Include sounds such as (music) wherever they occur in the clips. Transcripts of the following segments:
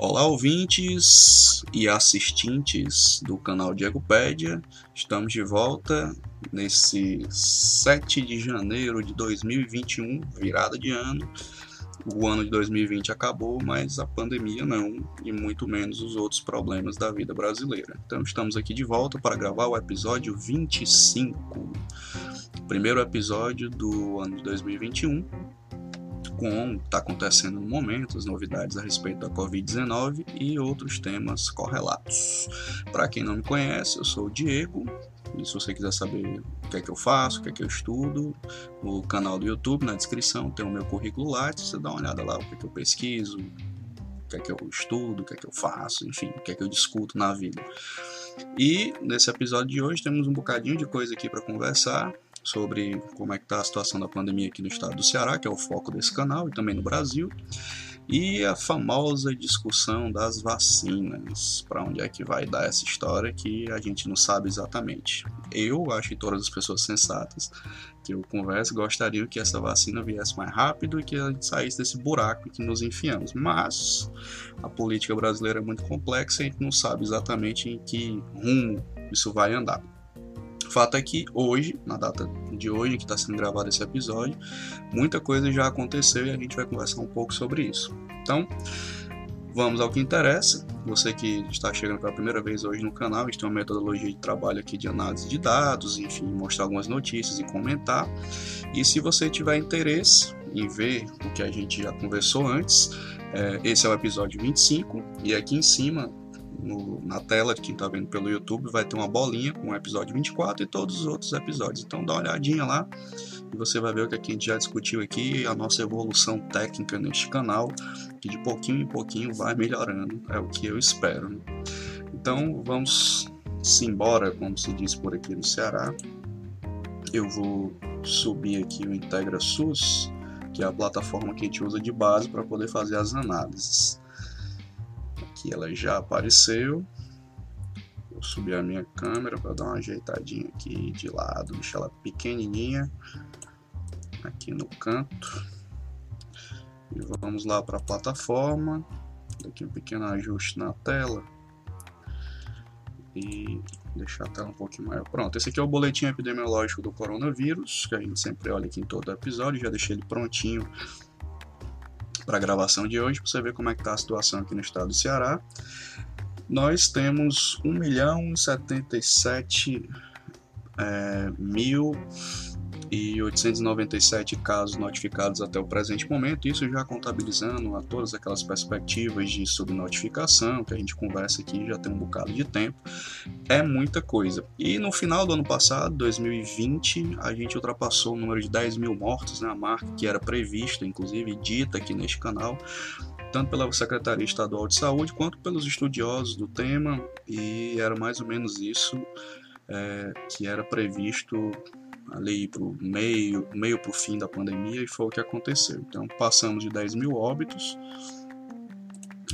Olá, ouvintes e assistentes do canal Diegopédia. Estamos de volta nesse 7 de janeiro de 2021, virada de ano. O ano de 2020 acabou, mas a pandemia não, e muito menos os outros problemas da vida brasileira. Então, estamos aqui de volta para gravar o episódio 25, primeiro episódio do ano de 2021 com está acontecendo no momento, as novidades a respeito da Covid-19 e outros temas correlatos. Para quem não me conhece, eu sou o Diego. E se você quiser saber o que é que eu faço, o que é que eu estudo, no canal do YouTube, na descrição, tem o meu currículo lá, você dá uma olhada lá, o que é que eu pesquiso, o que é que eu estudo, o que é que eu faço, enfim, o que é que eu discuto na vida. E nesse episódio de hoje temos um bocadinho de coisa aqui para conversar sobre como é que está a situação da pandemia aqui no estado do Ceará, que é o foco desse canal, e também no Brasil, e a famosa discussão das vacinas, para onde é que vai dar essa história que a gente não sabe exatamente. Eu acho que todas as pessoas sensatas que eu converso gostariam que essa vacina viesse mais rápido e que a gente saísse desse buraco que nos enfiamos, mas a política brasileira é muito complexa e a gente não sabe exatamente em que rumo isso vai andar. Fato é que hoje, na data de hoje que está sendo gravado esse episódio, muita coisa já aconteceu e a gente vai conversar um pouco sobre isso. Então, vamos ao que interessa. Você que está chegando pela primeira vez hoje no canal, a gente tem uma metodologia de trabalho aqui de análise de dados, enfim, mostrar algumas notícias e comentar. E se você tiver interesse em ver o que a gente já conversou antes, é, esse é o episódio 25 e aqui em cima no, na tela de quem está vendo pelo YouTube, vai ter uma bolinha com o episódio 24 e todos os outros episódios. Então dá uma olhadinha lá e você vai ver o que a gente já discutiu aqui, a nossa evolução técnica neste canal, que de pouquinho em pouquinho vai melhorando, é o que eu espero. Então vamos embora, como se diz por aqui no Ceará. Eu vou subir aqui o Integra SUS, que é a plataforma que a gente usa de base para poder fazer as análises. Aqui ela já apareceu. Vou subir a minha câmera para dar uma ajeitadinha aqui de lado, deixar ela pequenininha aqui no canto. E vamos lá para a plataforma. Aqui um pequeno ajuste na tela. E deixar a tela um pouquinho maior. Pronto, esse aqui é o boletim epidemiológico do coronavírus, que a gente sempre olha aqui em todo episódio. Já deixei ele prontinho para a gravação de hoje, para você ver como é que está a situação aqui no estado do Ceará. Nós temos 1 milhão e 77 é, mil e 897 casos notificados até o presente momento, isso já contabilizando a todas aquelas perspectivas de subnotificação que a gente conversa aqui já tem um bocado de tempo, é muita coisa. E no final do ano passado, 2020, a gente ultrapassou o número de 10 mil mortos, né, a marca que era prevista, inclusive dita aqui neste canal, tanto pela Secretaria Estadual de Saúde quanto pelos estudiosos do tema, e era mais ou menos isso é, que era previsto ali para o meio, meio para o fim da pandemia, e foi o que aconteceu. Então, passamos de 10 mil óbitos.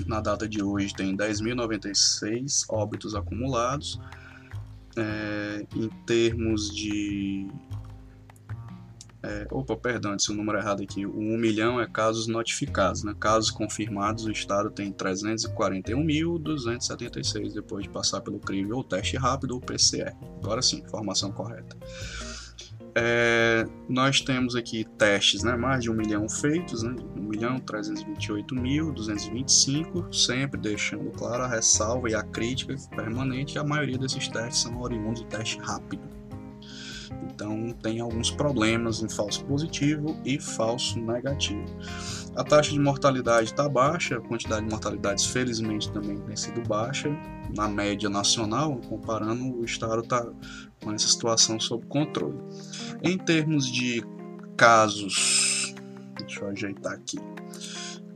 Na data de hoje, tem 10.096 óbitos acumulados. É, em termos de. É, opa, perdão, é o número errado aqui. O 1 milhão é casos notificados, né? Casos confirmados, o estado tem 341.276 depois de passar pelo crivo ou teste rápido ou PCR. Agora sim, informação correta. É, Nós temos aqui testes, né? mais de um milhão feitos, né? 1 milhão 328 mil 225, sempre deixando claro a ressalva e a crítica permanente. A maioria desses testes são oriundos de teste rápido. Então tem alguns problemas em falso positivo e falso negativo. A taxa de mortalidade está baixa, a quantidade de mortalidades felizmente também tem sido baixa na média nacional, comparando o estado está com essa situação sob controle. Em termos de casos, deixa eu ajeitar aqui,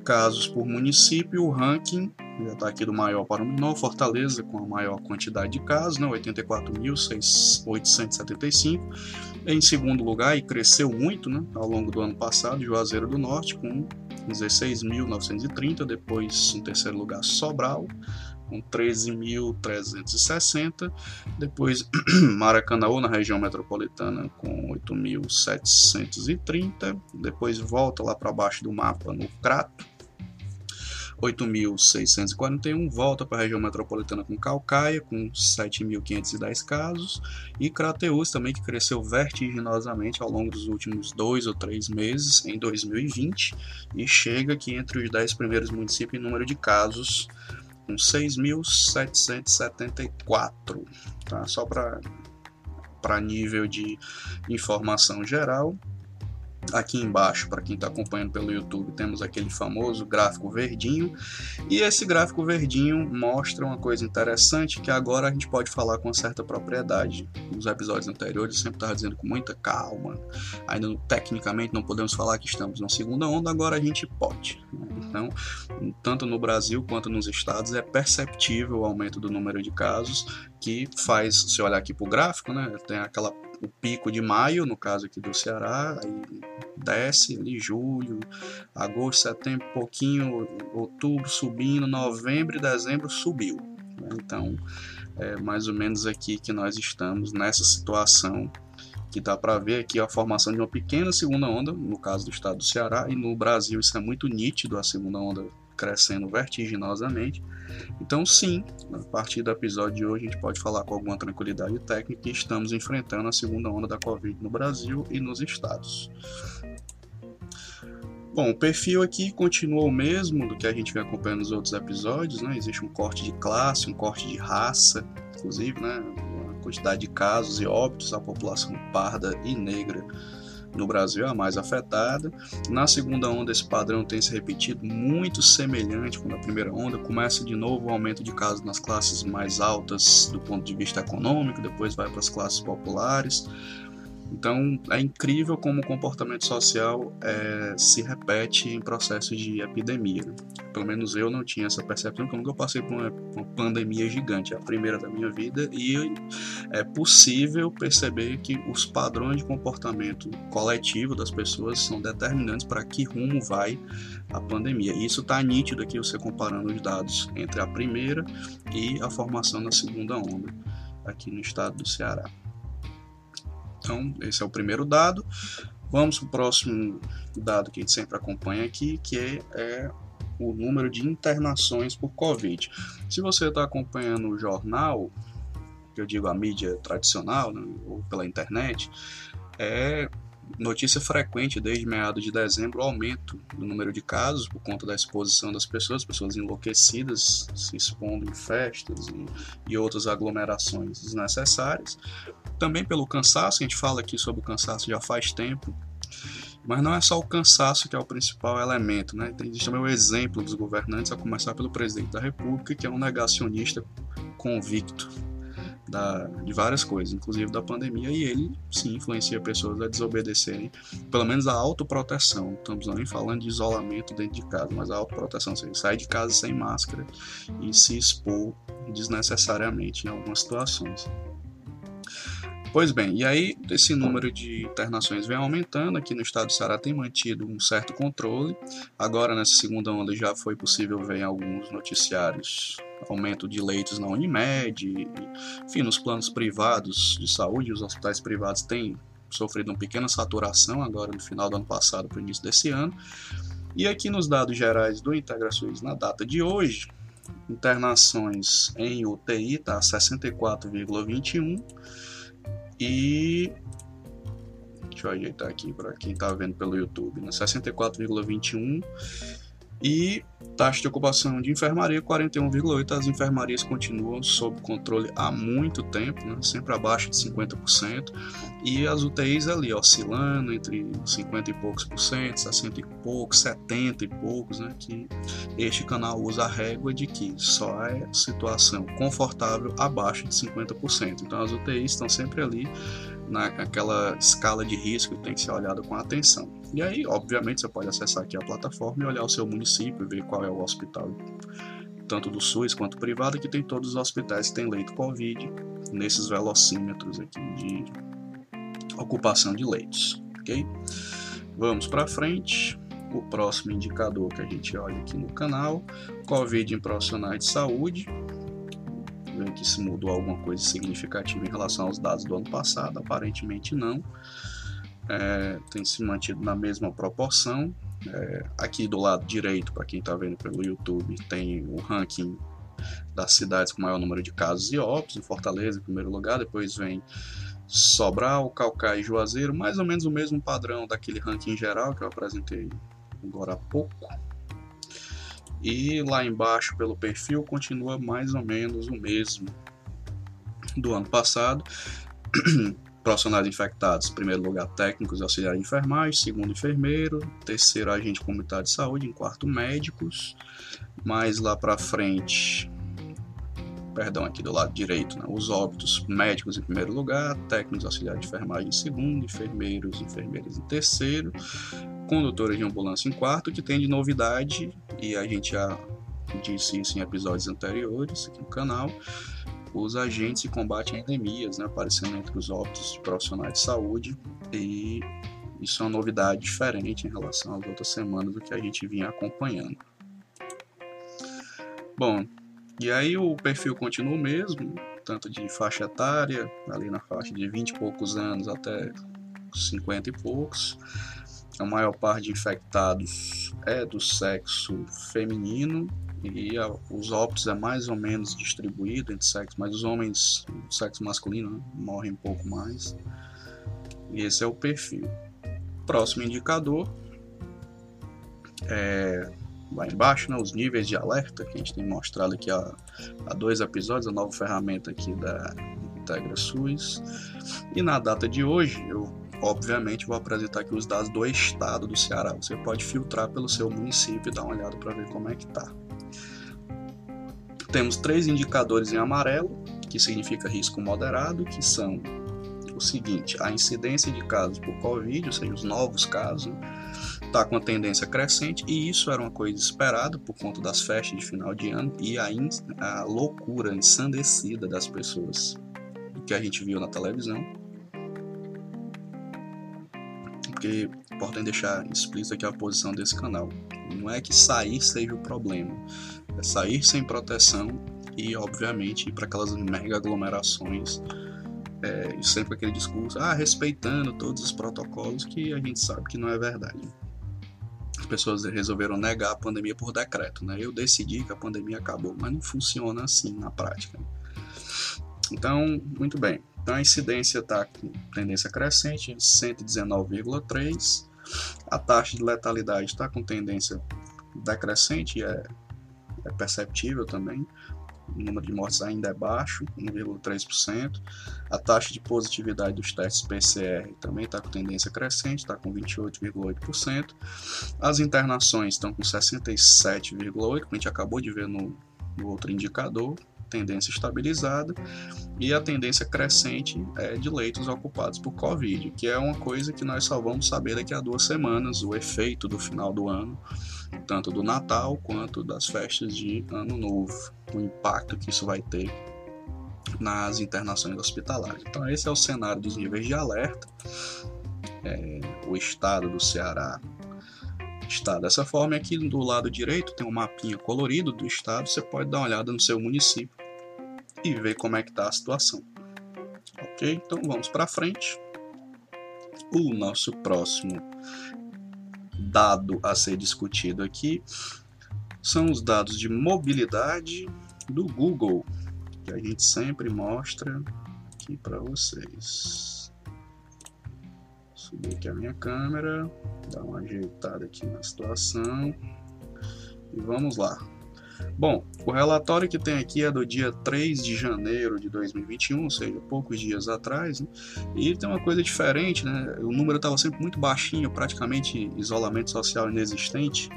casos por município, o ranking já está aqui do maior para o menor, Fortaleza com a maior quantidade de casos, né, 84.875. Em segundo lugar, e cresceu muito né, ao longo do ano passado, Juazeiro do Norte com 16.930, depois em terceiro lugar Sobral com 13.360, depois (clears throat) Maracanaú na região metropolitana com 8.730, depois volta lá para baixo do mapa no Crato 8.641, volta para a região metropolitana com Calcaia, com 7.510 casos, e Crateus também, que cresceu vertiginosamente ao longo dos últimos dois ou três meses, em 2020, e chega aqui entre os 10 primeiros municípios em número de casos, com 6.774, tá? só para nível de informação geral. Aqui embaixo, para quem está acompanhando pelo YouTube, temos aquele famoso gráfico verdinho. E esse gráfico verdinho mostra uma coisa interessante que agora a gente pode falar com certa propriedade. Nos episódios anteriores eu sempre estava dizendo com muita calma. Ainda tecnicamente não podemos falar que estamos na segunda onda, agora a gente pode. Né? Então, tanto no Brasil quanto nos estados é perceptível o aumento do número de casos que faz, se olhar aqui para o gráfico, né, tem aquela o pico de maio, no caso aqui do Ceará, aí desce ali julho, agosto, setembro, pouquinho, outubro subindo, novembro e dezembro subiu. Né? Então, é mais ou menos aqui que nós estamos nessa situação que dá para ver aqui a formação de uma pequena segunda onda, no caso do estado do Ceará, e no Brasil isso é muito nítido, a segunda onda crescendo vertiginosamente. Então, sim, a partir do episódio de hoje, a gente pode falar com alguma tranquilidade técnica que estamos enfrentando a segunda onda da Covid no Brasil e nos estados. Bom, o perfil aqui continua o mesmo do que a gente vem acompanhando nos outros episódios, né? Existe um corte de classe, um corte de raça, inclusive, né? A quantidade de casos e óbitos, a população parda e negra no Brasil é a mais afetada. Na segunda onda, esse padrão tem se repetido muito semelhante com a primeira onda. Começa de novo o aumento de casos nas classes mais altas do ponto de vista econômico, depois vai para as classes populares. Então é incrível como o comportamento social é, se repete em processos de epidemia. Pelo menos eu não tinha essa percepção, porque eu nunca passei por uma, uma, pandemia gigante, é a primeira da minha vida, e é possível perceber que os padrões de comportamento coletivo das pessoas são determinantes para que rumo vai a pandemia. E isso está nítido aqui você comparando os dados entre a primeira e a formação da segunda onda aqui no estado do Ceará. Então, esse é o primeiro dado. Vamos para o próximo dado que a gente sempre acompanha aqui, que é, é o número de internações por Covid. Se você está acompanhando o jornal, que eu digo a mídia tradicional, né, ou pela internet, é notícia frequente desde meados de dezembro o aumento do número de casos por conta da exposição das pessoas, pessoas enlouquecidas se expondo em festas e, e outras aglomerações desnecessárias. Também pelo cansaço, a gente fala aqui sobre o cansaço já faz tempo, mas não é só o cansaço que é o principal elemento, né? Existe também o exemplo dos governantes, a começar pelo presidente da República, que é um negacionista convicto da, de várias coisas, inclusive da pandemia, e ele sim influencia pessoas a desobedecerem, pelo menos a autoproteção. Estamos nem falando de isolamento dentro de casa, mas a autoproteção, você sai de casa sem máscara e se expor desnecessariamente em algumas situações. Pois bem, e aí esse número de internações vem aumentando. Aqui no estado do Ceará tem mantido um certo controle. Agora, nessa segunda onda, já foi possível ver em alguns noticiários aumento de leitos na Unimed, enfim, nos planos privados de saúde, os hospitais privados têm sofrido uma pequena saturação agora no final do ano passado para o início desse ano. E aqui nos dados gerais do IntegraSUS na data de hoje, internações em UTI está 64,21 e Deixa eu ajeitar aqui para quem está vendo pelo YouTube, né? 64,21 e taxa de ocupação de enfermaria 41,8%. As enfermarias continuam sob controle há muito tempo, né? sempre abaixo de 50%. E as UTIs ali oscilando entre 50 e poucos por cento, 60 e poucos, 70 e poucos, né? que este canal usa a régua de que só é situação confortável abaixo de 50%. Então as UTIs estão sempre ali naquela escala de risco que tem que ser olhada com atenção. E aí, obviamente, você pode acessar aqui a plataforma e olhar o seu município, ver qual é o hospital, tanto do SUS quanto privado, que tem todos os hospitais que tem leito Covid, nesses velocímetros aqui de ocupação de leitos, ok? Vamos para frente. O próximo indicador que a gente olha aqui no canal, Covid em profissionais de saúde, ver que se mudou alguma coisa significativa em relação aos dados do ano passado, aparentemente não. É, tem se mantido na mesma proporção. É, aqui do lado direito, para quem está vendo pelo YouTube, tem o ranking das cidades com maior número de casos e óbitos, em Fortaleza em primeiro lugar, depois vem Sobral, Calcaia e Juazeiro, mais ou menos o mesmo padrão daquele ranking geral que eu apresentei agora há pouco. E lá embaixo, pelo perfil, continua mais ou menos o mesmo do ano passado. (clears throat) Profissionais infectados, primeiro lugar técnicos, auxiliar de enfermagem, segundo enfermeiro, terceiro agente comunitário de saúde, em quarto médicos, mais lá para frente perdão, aqui do lado direito, né? os óbitos médicos em primeiro lugar, técnicos auxiliares de enfermagem em segundo, enfermeiros e enfermeiras em terceiro, condutores de ambulância em quarto, que tem de novidade, e a gente já disse isso em episódios anteriores aqui no canal, os agentes de combate a endemias, né, aparecendo entre os óbitos de profissionais de saúde, e isso é uma novidade diferente em relação às outras semanas do que a gente vinha acompanhando. Bom, e aí o perfil continua o mesmo, tanto de faixa etária, ali na faixa de 20 e poucos anos até 50 e poucos. A maior parte de infectados é do sexo feminino e a, os óbitos é mais ou menos distribuído entre sexos, mas os homens, o sexo masculino, né, morrem um pouco mais. E esse é o perfil. Próximo indicador é lá embaixo, né, os níveis de alerta que a gente tem mostrado aqui há, dois episódios, a nova ferramenta aqui da Integra SUS. E na data de hoje, eu obviamente vou apresentar aqui os dados do estado do Ceará. Você pode filtrar pelo seu município e dar uma olhada para ver como é que tá. Temos três indicadores em amarelo, que significa risco moderado, que são o seguinte: a incidência de casos por Covid, ou seja, os novos casos, está com a tendência crescente e isso era uma coisa esperada por conta das festas de final de ano e a, a loucura ensandecida das pessoas que a gente viu na televisão. Porque importante deixar explícito aqui a posição desse canal. Não é que sair seja o problema, é sair sem proteção e, obviamente, ir para aquelas mega aglomerações é, e sempre aquele discurso, ah, respeitando todos os protocolos, que a gente sabe que não é verdade pessoas resolveram negar a pandemia por decreto, né? Eu decidi que a pandemia acabou, mas não funciona assim na prática. Então, muito bem. Então a incidência está com tendência crescente, 119,3. A taxa de letalidade está com tendência decrescente, é, é perceptível também o número de mortes ainda é baixo, 1,3%. A taxa de positividade dos testes PCR também está com tendência crescente, está com 28,8%. As internações estão com 67,8%, que a gente acabou de ver no, no outro indicador, tendência estabilizada, e a tendência crescente é de leitos ocupados por Covid, que é uma coisa que nós só vamos saber daqui a duas semanas, o efeito do final do ano tanto do Natal quanto das festas de Ano Novo, o impacto que isso vai ter nas internações hospitalares. Então, esse é o cenário dos níveis de alerta. É, o estado do Ceará está dessa forma. Aqui do lado direito tem um mapinha colorido do estado. Você pode dar uma olhada no seu município e ver como é que está a situação. Ok? Então vamos para frente. O nosso próximo dado a ser discutido aqui são os dados de mobilidade do Google, que a gente sempre mostra aqui para vocês. Subir aqui a minha câmera, dar uma ajeitada aqui na situação e vamos lá. Bom, o relatório que tem aqui é do dia 3 de janeiro de 2021, ou seja, poucos dias atrás, né? e tem uma coisa diferente, né? O número estava sempre muito baixinho, praticamente isolamento social inexistente.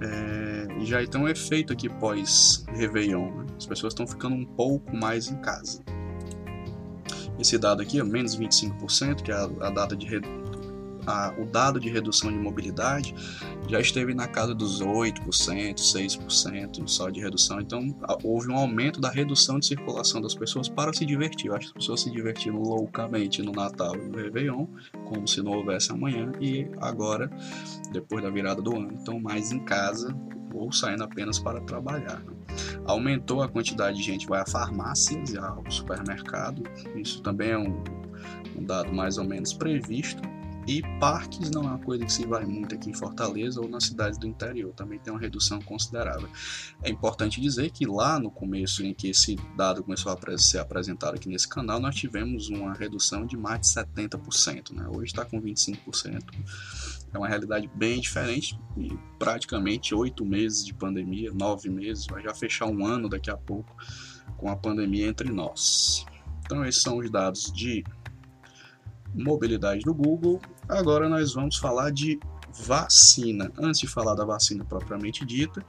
É, e já tem um efeito aqui pós-Réveillon, né? as pessoas estão ficando um pouco mais em casa. Esse dado aqui, é menos 25%, que é a, a data de, a, o dado de redução de mobilidade já esteve na casa dos 8%, 6% só de redução. Então houve um aumento da redução de circulação das pessoas para se divertir. Eu acho que as pessoas se divertiram loucamente no Natal e no Réveillon, como se não houvesse amanhã, e agora, depois da virada do ano, estão mais em casa ou saindo apenas para trabalhar. Né? Aumentou a quantidade de gente que vai a farmácias e ao supermercado. Isso também é um, um dado mais ou menos previsto e parques não é uma coisa que se vai muito aqui em Fortaleza ou nas cidades do interior, também tem uma redução considerável. É importante dizer que lá no começo, em que esse dado começou a ser apresentado aqui nesse canal, nós tivemos uma redução de mais de 70%. Né? Hoje está com 25%. É uma realidade bem diferente e praticamente oito meses de pandemia, nove meses, vai já fechar um ano daqui a pouco com a pandemia entre nós. Então, esses são os dados de mobilidade do Google. Agora nós vamos falar de vacina. Antes de falar da vacina propriamente dita,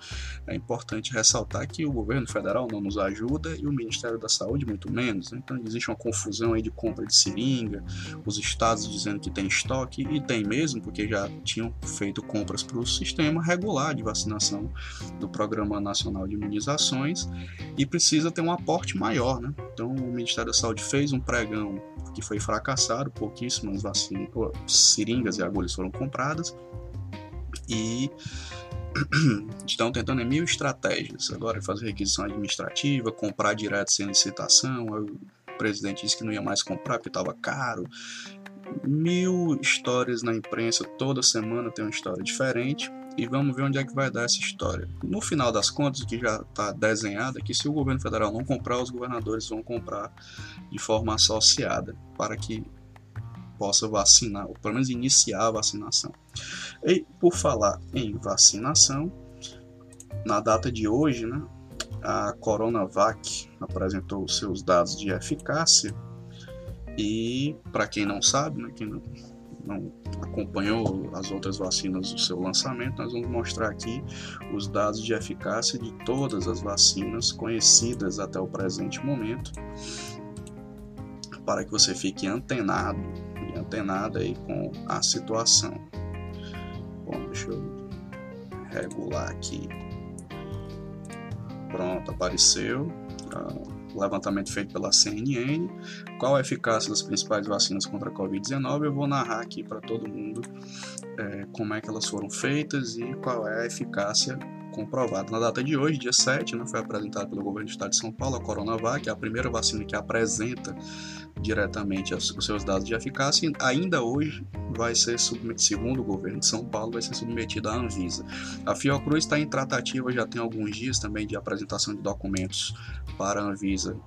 é importante ressaltar que o governo federal não nos ajuda e o Ministério da Saúde muito menos. Né? Então existe uma confusão aí de compra de seringa, os estados dizendo que tem estoque e tem mesmo, porque já tinham feito compras para o sistema regular de vacinação do Programa Nacional de Imunizações e precisa ter um aporte maior, né? Então o Ministério da Saúde fez um pregão que foi fracassado, pouquíssimas vacinas, seringas e agulhas foram compradas e (clears throat) estão tentando mil estratégias. Agora fazer requisição administrativa, comprar direto sem licitação. O presidente disse que não ia mais comprar porque estava caro. Mil histórias na imprensa, toda semana tem uma história diferente. E vamos ver onde é que vai dar essa história. No final das contas, o que já está desenhado é que se o governo federal não comprar, os governadores vão comprar de forma associada para que possa vacinar, ou pelo menos iniciar a vacinação. E por falar em vacinação, na data de hoje, né, a Coronavac apresentou seus dados de eficácia e para quem não sabe, né, quem não, não acompanhou as outras vacinas do seu lançamento, nós vamos mostrar aqui os dados de eficácia de todas as vacinas conhecidas até o presente momento, para que você fique antenado antenada aí com a situação. Bom, deixa eu regular aqui. Pronto, apareceu. Uh, levantamento feito pela CNN. Qual a eficácia das principais vacinas contra a Covid-19? Eu vou narrar aqui para todo mundo é, como é que elas foram feitas e qual é a eficácia comprovada. Na data de hoje, dia 7, né, foi apresentada pelo governo do estado de São Paulo a Coronavac, é a primeira vacina que apresenta diretamente os seus dados de eficácia. Ainda hoje vai ser submetido, segundo o governo de São Paulo, vai ser submetida à Anvisa. A Fiocruz está em tratativa já tem alguns dias também de apresentação de documentos para a Anvisa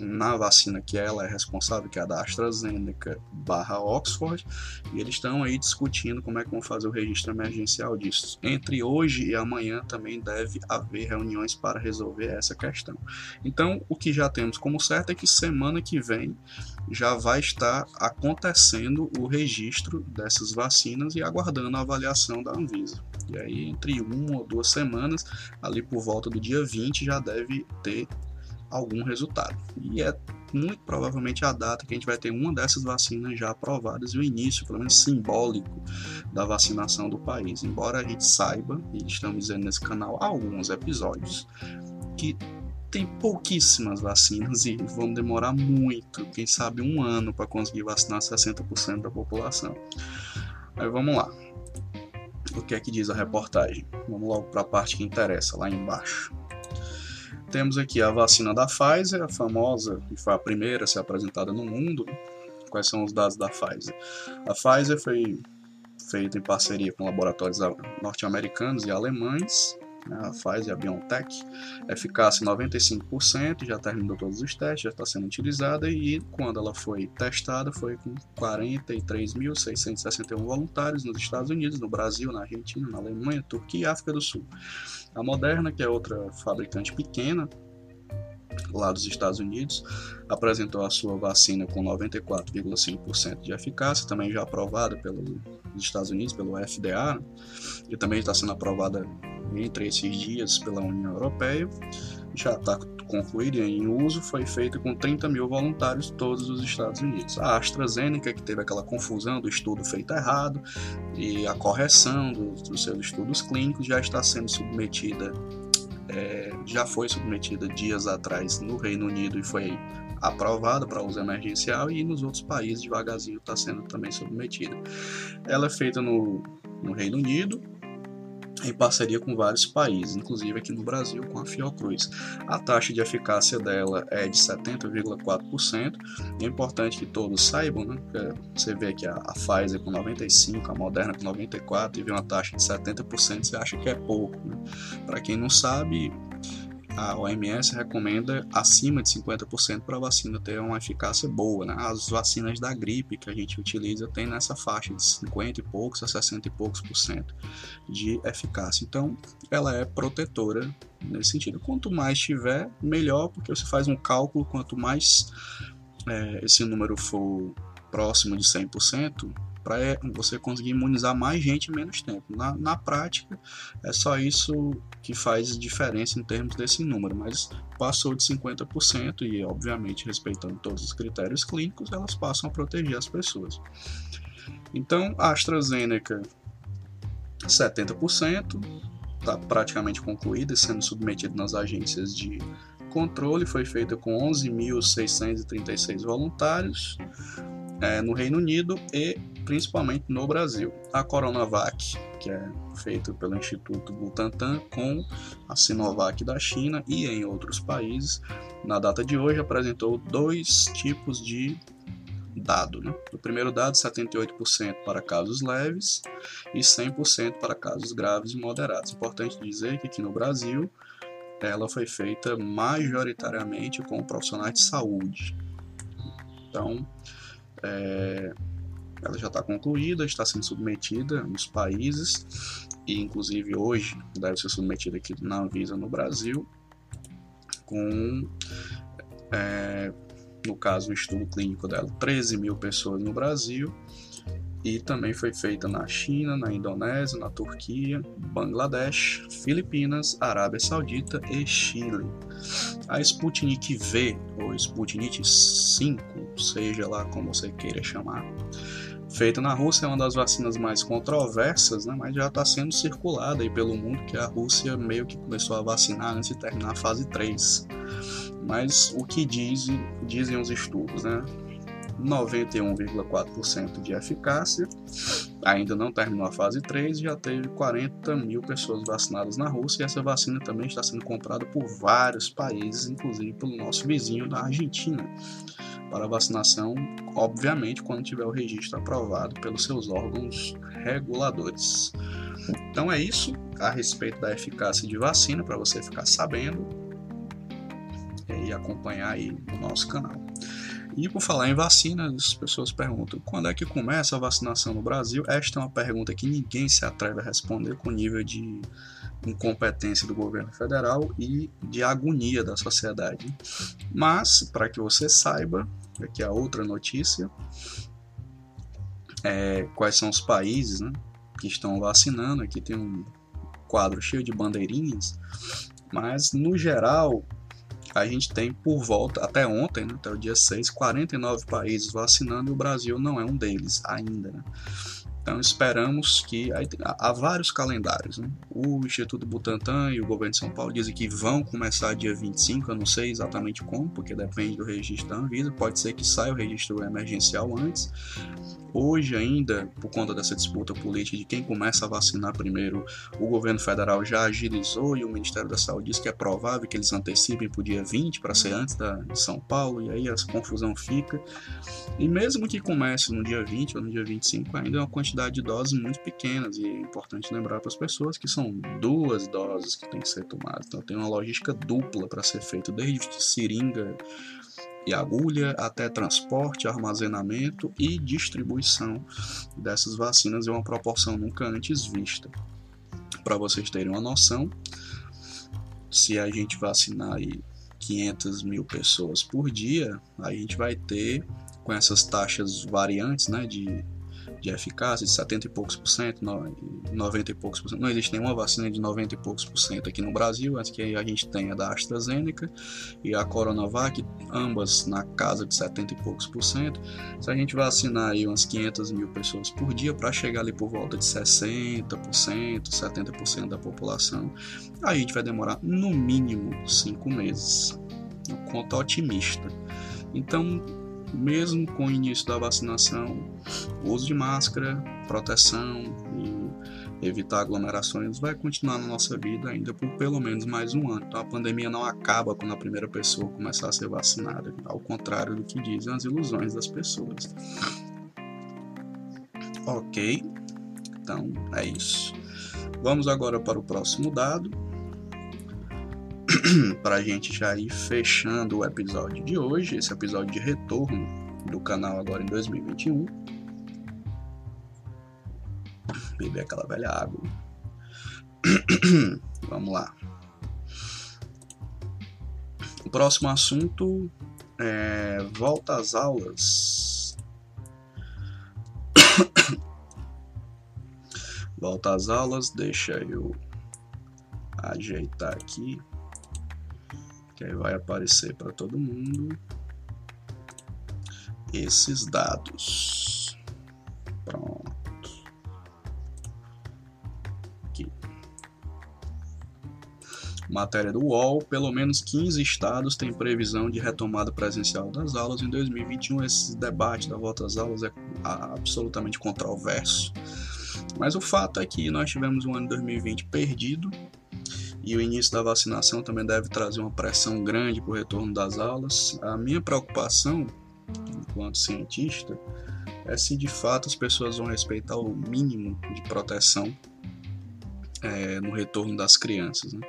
na vacina que ela é responsável, que é a da AstraZeneca barra Oxford, e eles estão aí discutindo como é que vão fazer o registro emergencial disso. Entre hoje e amanhã também deve haver reuniões para resolver essa questão. Então, o que já temos como certo é que semana que vem já vai estar acontecendo o registro dessas vacinas e aguardando a avaliação da Anvisa. E aí, entre uma ou duas semanas, ali por volta do dia 20, já deve ter algum resultado. E é muito provavelmente a data que a gente vai ter uma dessas vacinas já aprovadas e o início, pelo menos simbólico, da vacinação do país. Embora a gente saiba, e estamos dizendo nesse canal há alguns episódios, que tem pouquíssimas vacinas e vão demorar muito, quem sabe um ano para conseguir vacinar 60% da população. Aí vamos lá. O que é que diz a reportagem? Vamos logo para a parte que interessa, lá embaixo. Temos aqui a vacina da Pfizer, a famosa, que foi a primeira a ser apresentada no mundo. Quais são os dados da Pfizer? A Pfizer foi feita em parceria com laboratórios norte-americanos e alemães a Pfizer a BioNTech, eficácia 95%, já terminou todos os testes, já está sendo utilizada e quando ela foi testada foi com 43.661 voluntários nos Estados Unidos, no Brasil, na Argentina, na Alemanha, Turquia e África do Sul. A Moderna, que é outra fabricante pequena, lá dos Estados Unidos, apresentou a sua vacina com 94,5% de eficácia, também já aprovada pelos Estados Unidos, pelo FDA, e também está sendo aprovada entre esses dias pela União Europeia. Já está concluída e em uso, foi feita com 30 mil voluntários todos os Estados Unidos. A AstraZeneca, que teve aquela confusão do estudo feito errado e a correção dos, dos seus estudos clínicos, já está sendo submetida é, já foi submetida dias atrás no Reino Unido e foi aprovada para uso emergencial e nos outros países devagarzinho está sendo também submetida. Ela é feita no, no Reino Unido, em parceria com vários países, inclusive aqui no Brasil com a Fiocruz. A taxa de eficácia dela é de 70,4%. É importante que todos saibam, né? Você vê que a, a Pfizer com 95, a Moderna com 94 e vê uma taxa de 70%, você acha que é pouco. Né? Para quem não sabe, a OMS recomenda acima de 50% para a vacina ter uma eficácia boa. Né? As vacinas da gripe que a gente utiliza tem nessa faixa de 50 e poucos a 60 e poucos por cento de eficácia. Então, ela é protetora nesse sentido. Quanto mais tiver, melhor, porque você faz um cálculo, quanto mais é, esse número for próximo de 100%, para você conseguir imunizar mais gente em menos tempo. Na, na prática, é só isso que faz diferença em termos desse número, mas passou de 50% e, obviamente, respeitando todos os critérios clínicos, elas passam a proteger as pessoas. Então, AstraZeneca, 70%, está praticamente concluída, sendo submetida nas agências de controle, foi feita com 11.636 voluntários é, no Reino Unido e principalmente no Brasil. A Coronavac, que é feita pelo Instituto Butantan com a Sinovac da China e em outros países, na data de hoje apresentou dois tipos de dado. Né? O primeiro dado, 78% para casos leves e 100% para casos graves e moderados. Importante dizer que aqui no Brasil ela foi feita majoritariamente com profissionais de saúde. Então, é, ela já está concluída, está sendo submetida nos países e inclusive hoje deve ser submetida aqui na Anvisa no Brasil com é, no caso o estudo clínico dela 13 mil pessoas no Brasil e também foi feita na China, na Indonésia, na Turquia, Bangladesh, Filipinas, Arábia Saudita e Chile. A Sputnik V ou Sputnik 5, seja lá como você queira chamar, feita na Rússia, é uma das vacinas mais controversas, né, mas já está sendo circulada aí pelo mundo que a Rússia meio que começou a vacinar antes de terminar a fase 3. Mas o que diz, dizem os estudos, né? 91,4% de eficácia, ainda não terminou a fase 3 e já teve 40 mil pessoas vacinadas na Rússia. E essa vacina também está sendo comprada por vários países, inclusive pelo nosso vizinho da Argentina para vacinação, obviamente, quando tiver o registro aprovado pelos seus órgãos reguladores. Então é isso a respeito da eficácia de vacina para você ficar sabendo e acompanhar aí no nosso canal. E por falar em vacina, as pessoas perguntam quando é que começa a vacinação no Brasil? Esta é uma pergunta que ninguém se atreve a responder com nível de incompetência do governo federal e de agonia da sociedade. Mas, para que você saiba, aqui a outra notícia, é, quais são os países né, que estão vacinando. Aqui tem um quadro cheio de bandeirinhas, mas no geral a gente tem por volta, até ontem, né, até o dia 6, 49 países vacinando e o Brasil não é um deles ainda. Né? Então esperamos que aí, há vários calendários. Né? O Instituto Butantan e o governo de São Paulo dizem que vão começar dia 25, eu não sei exatamente como, porque depende do registro da Anvisa. Pode ser que saia o registro emergencial antes. Hoje ainda, por conta dessa disputa política de quem começa a vacinar primeiro, o governo federal já agilizou e o Ministério da Saúde diz que é provável que eles antecipem para o dia 20 para ser antes da, de São Paulo, e aí essa confusão fica. E mesmo que comece no dia 20 ou no dia 25, ainda é uma quantidade quantidade de doses muito pequenas e é importante lembrar para as pessoas que são duas doses que tem que ser tomadas. Então tem uma logística dupla para ser feita, desde seringa e agulha até transporte, armazenamento e distribuição dessas vacinas em uma proporção nunca antes vista. Para vocês terem uma noção, se a gente vacinar aí 500 mil pessoas por dia, a gente vai ter com essas taxas variantes né, de de eficácia de 70 e poucos por cento, 90 e poucos por cento. Não existe nenhuma vacina de 90 e poucos por cento aqui no Brasil, antes que a gente tenha da AstraZeneca e a Coronavac, ambas na casa de 70 e poucos por cento. Se a gente vacinar aí umas 500 mil pessoas por dia para chegar ali por volta de 60%, 70% da população, a gente vai demorar no mínimo 5 meses. Conta otimista. Então, mesmo com o início da vacinação, uso de máscara, proteção e evitar aglomerações vai continuar na nossa vida ainda por pelo menos mais um ano. Então a pandemia não acaba quando a primeira pessoa começar a ser vacinada, ao contrário do que dizem as ilusões das pessoas. Ok, então é isso. Vamos agora para o próximo dado. (clears throat) para a gente já ir fechando o episódio de hoje, esse episódio de retorno do canal agora em 2021. Beber aquela velha água. (clears throat) Vamos lá. O próximo assunto é volta às aulas. (clears throat) volta às aulas, deixa eu ajeitar aqui que aí vai aparecer para todo mundo esses dados. Pronto. Aqui. Matéria do UOL, pelo menos 15 estados têm previsão de retomada presencial das aulas em 2021. Esse debate da volta às aulas é absolutamente controverso. Mas o fato é que nós tivemos um ano de 2020 perdido e o início da vacinação também deve trazer uma pressão grande para o retorno das aulas. A minha preocupação, enquanto cientista, é se de fato as pessoas vão respeitar o mínimo de proteção é, no retorno das crianças. Né?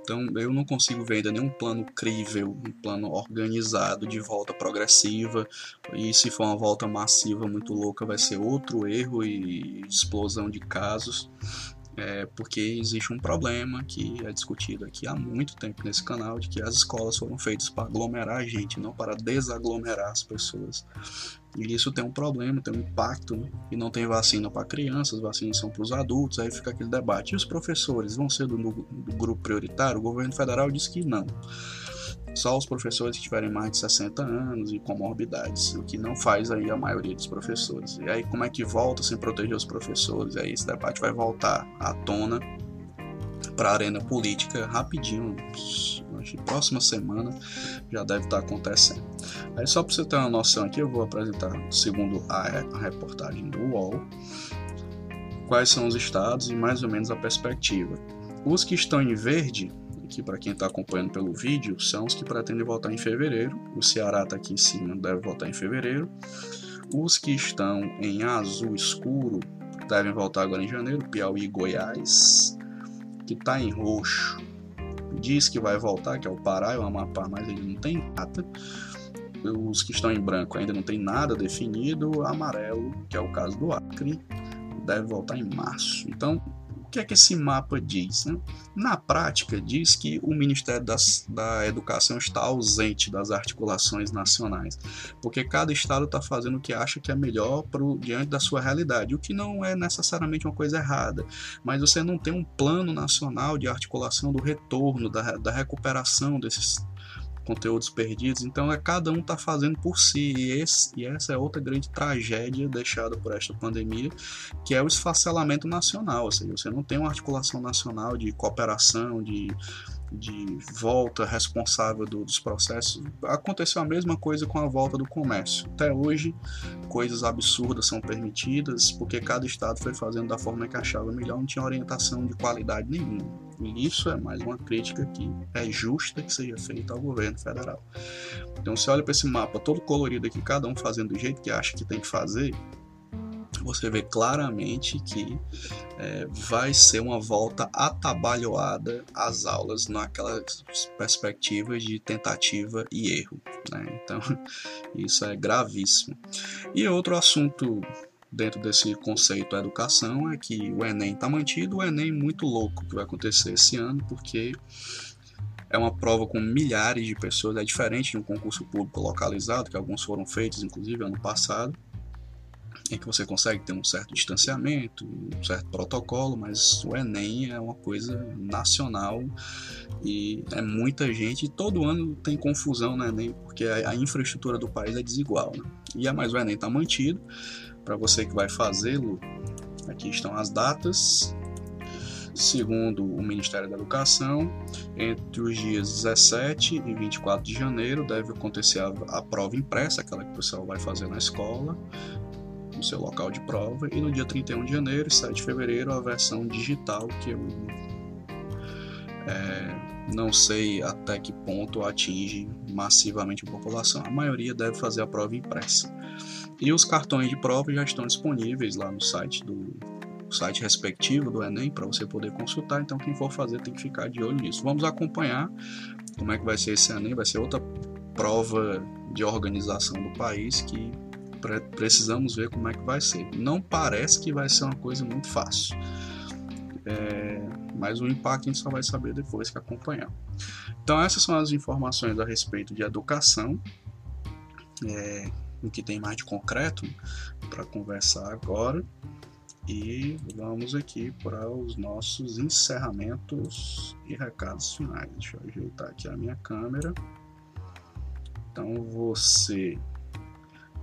Então eu não consigo ver ainda nenhum plano crível, um plano organizado de volta progressiva. E se for uma volta massiva muito louca, vai ser outro erro e explosão de casos é porque existe um problema que é discutido aqui há muito tempo nesse canal, de que as escolas foram feitas para aglomerar a gente, não para desaglomerar as pessoas. E isso tem um problema, tem um impacto, né? e não tem vacina para crianças, vacinas são para os adultos, aí fica aquele debate. E os professores vão ser do, do grupo prioritário? O governo federal diz que não só os professores que tiverem mais de 60 anos e comorbidades, o que não faz aí a maioria dos professores. E aí como é que volta sem proteger os professores? Aí esse debate vai voltar à tona para a arena política rapidinho, que próxima semana já deve estar acontecendo. Aí só para você ter uma noção aqui, eu vou apresentar, segundo a, a reportagem do UOL, quais são os estados e mais ou menos a perspectiva. Os que estão em verde aqui para quem está acompanhando pelo vídeo, são os que pretendem votar em fevereiro. O Ceará está aqui em cima, deve votar em fevereiro. Os que estão em azul escuro devem votar agora em janeiro. Piauí e Goiás. Que está em roxo diz que vai voltar, que é o Pará e o Amapá, mas ele não tem data. Os que estão em branco ainda não tem nada definido. Amarelo, que é o caso do Acre, deve voltar em março. Então, que é que esse mapa diz? Né? Na prática, diz que o Ministério das, da Educação está ausente das articulações nacionais, porque cada estado está fazendo o que acha que é melhor pro, diante da sua realidade, o que não é necessariamente uma coisa errada, mas você não tem um plano nacional de articulação do retorno, da, da recuperação desses conteúdos perdidos. Então é cada um está fazendo por si e, esse, e essa é outra grande tragédia deixada por esta pandemia, que é o esfacelamento nacional. Ou seja, você não tem uma articulação nacional de cooperação, de de volta responsável do, dos processos. Aconteceu a mesma coisa com a volta do comércio. Até hoje, coisas absurdas são permitidas porque cada estado foi fazendo da forma que achava melhor, não tinha orientação de qualidade nenhuma. E isso é mais uma crítica que é justa que seja feita ao governo federal. Então, você olha para esse mapa todo colorido aqui, cada um fazendo do jeito que acha que tem que fazer, você vê claramente que é, vai ser uma volta atabalhoada às aulas naquelas perspectivas de tentativa e erro. Né? Então, (laughs) isso é gravíssimo. E outro assunto dentro desse conceito educação é que o Enem está mantido, o Enem muito louco que vai acontecer esse ano, porque é uma prova com milhares de pessoas, é diferente de um concurso público localizado, que alguns foram feitos, inclusive, ano passado em que você consegue ter um certo distanciamento, um certo protocolo, mas o Enem é uma coisa nacional e é muita gente. Todo ano tem confusão no Enem, porque a, infraestrutura do país é desigual. Né? E a mais o Enem está mantido. Para você que vai fazê-lo, aqui estão as datas. Segundo o Ministério da Educação, entre os dias 17 e 24 de janeiro deve acontecer a, a prova impressa, aquela que o pessoal vai fazer na escola no seu local de prova, e no dia 31 de janeiro e 7 de fevereiro a versão digital, que eu é, não sei até que ponto atinge massivamente a população. A maioria deve fazer a prova impressa. E os cartões de prova já estão disponíveis lá no site do site respectivo do Enem para você poder consultar. Então quem for fazer tem que ficar de olho nisso. Vamos acompanhar como é que vai ser esse Enem. Vai ser outra prova de organização do país que precisamos ver como é que vai ser. Não parece que vai ser uma coisa muito fácil. É, mas o impacto a gente só vai saber depois que acompanhar. Então essas são as informações a respeito de educação, é, o que tem mais de concreto para conversar agora. E vamos aqui para os nossos encerramentos e recados finais. Deixa eu ajeitar aqui a minha câmera. Então você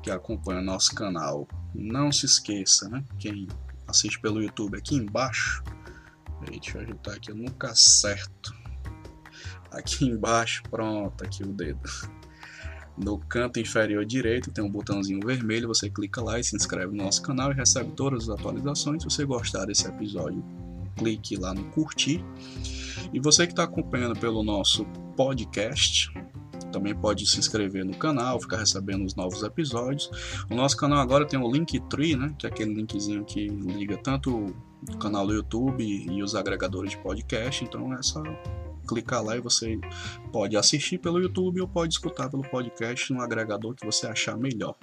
que acompanha o nosso canal, não se esqueça, né? Quem assiste pelo YouTube aqui embaixo, deixa eu ajeitar aqui, eu nunca acerto. Aqui embaixo, pronto, aqui o dedo. No canto inferior direito tem um botãozinho vermelho, você clica lá e se inscreve no nosso canal e recebe todas as atualizações. Se você gostar desse episódio, clique lá no curtir. E você que está acompanhando pelo nosso podcast, também pode se inscrever no canal, ficar recebendo os novos episódios. O nosso canal agora tem o Linktree, né, que é aquele linkzinho que liga tanto o canal do YouTube e os agregadores de podcast. Então é só clicar lá e você pode assistir pelo YouTube ou pode escutar pelo podcast no agregador que você achar melhor.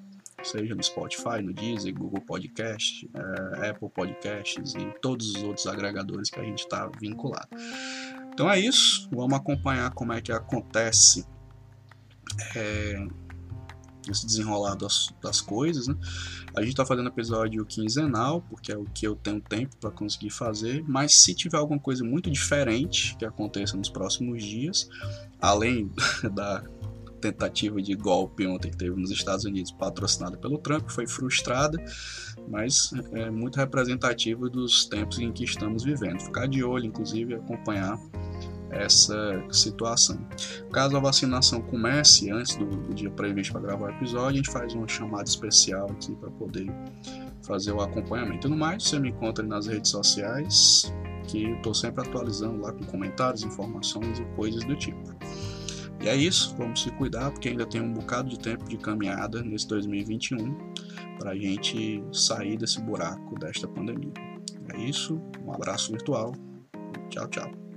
Seja no Spotify, no Deezer, Google Podcast, é, Apple Podcasts e todos os outros agregadores que a gente está vinculado. Então é isso, vamos acompanhar como é que acontece é, esse desenrolar das, das coisas, né? A gente está fazendo episódio quinzenal, porque é o que eu tenho tempo para conseguir fazer, mas se tiver alguma coisa muito diferente que aconteça nos próximos dias, além (laughs) da tentativa de golpe ontem que teve nos Estados Unidos, patrocinada pelo Trump, foi frustrada, mas é muito representativa dos tempos em que estamos vivendo. Ficar de olho, inclusive, acompanhar essa situação. Caso a vacinação comece antes do, do dia previsto para gravar o episódio, a gente faz uma chamada especial aqui para poder fazer o acompanhamento. No mais, você me encontra nas redes sociais, que estou sempre atualizando lá com comentários, informações e coisas do tipo. E é isso, vamos se cuidar, porque ainda tem um bocado de tempo de caminhada nesse 2021 para a gente sair desse buraco desta pandemia. É isso, um abraço virtual, tchau, tchau.